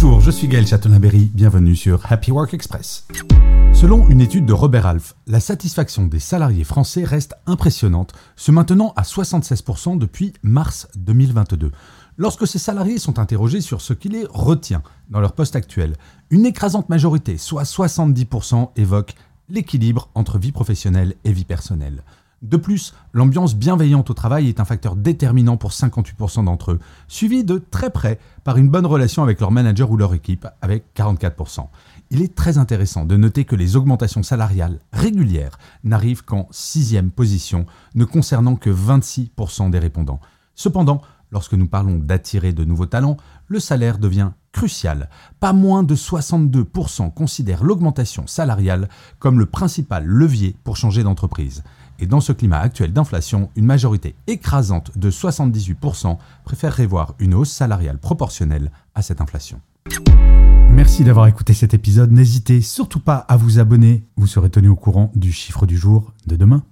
Bonjour, je suis Gaël Chatonaberry, bienvenue sur Happy Work Express. Selon une étude de Robert Half, la satisfaction des salariés français reste impressionnante, se maintenant à 76% depuis mars 2022. Lorsque ces salariés sont interrogés sur ce qui les retient dans leur poste actuel, une écrasante majorité, soit 70%, évoque l'équilibre entre vie professionnelle et vie personnelle. De plus, l'ambiance bienveillante au travail est un facteur déterminant pour 58% d'entre eux, suivi de très près par une bonne relation avec leur manager ou leur équipe, avec 44%. Il est très intéressant de noter que les augmentations salariales régulières n'arrivent qu'en sixième position, ne concernant que 26% des répondants. Cependant, lorsque nous parlons d'attirer de nouveaux talents, le salaire devient crucial. Pas moins de 62% considèrent l'augmentation salariale comme le principal levier pour changer d'entreprise. Et dans ce climat actuel d'inflation, une majorité écrasante de 78% préférerait voir une hausse salariale proportionnelle à cette inflation. Merci d'avoir écouté cet épisode. N'hésitez surtout pas à vous abonner. Vous serez tenu au courant du chiffre du jour de demain.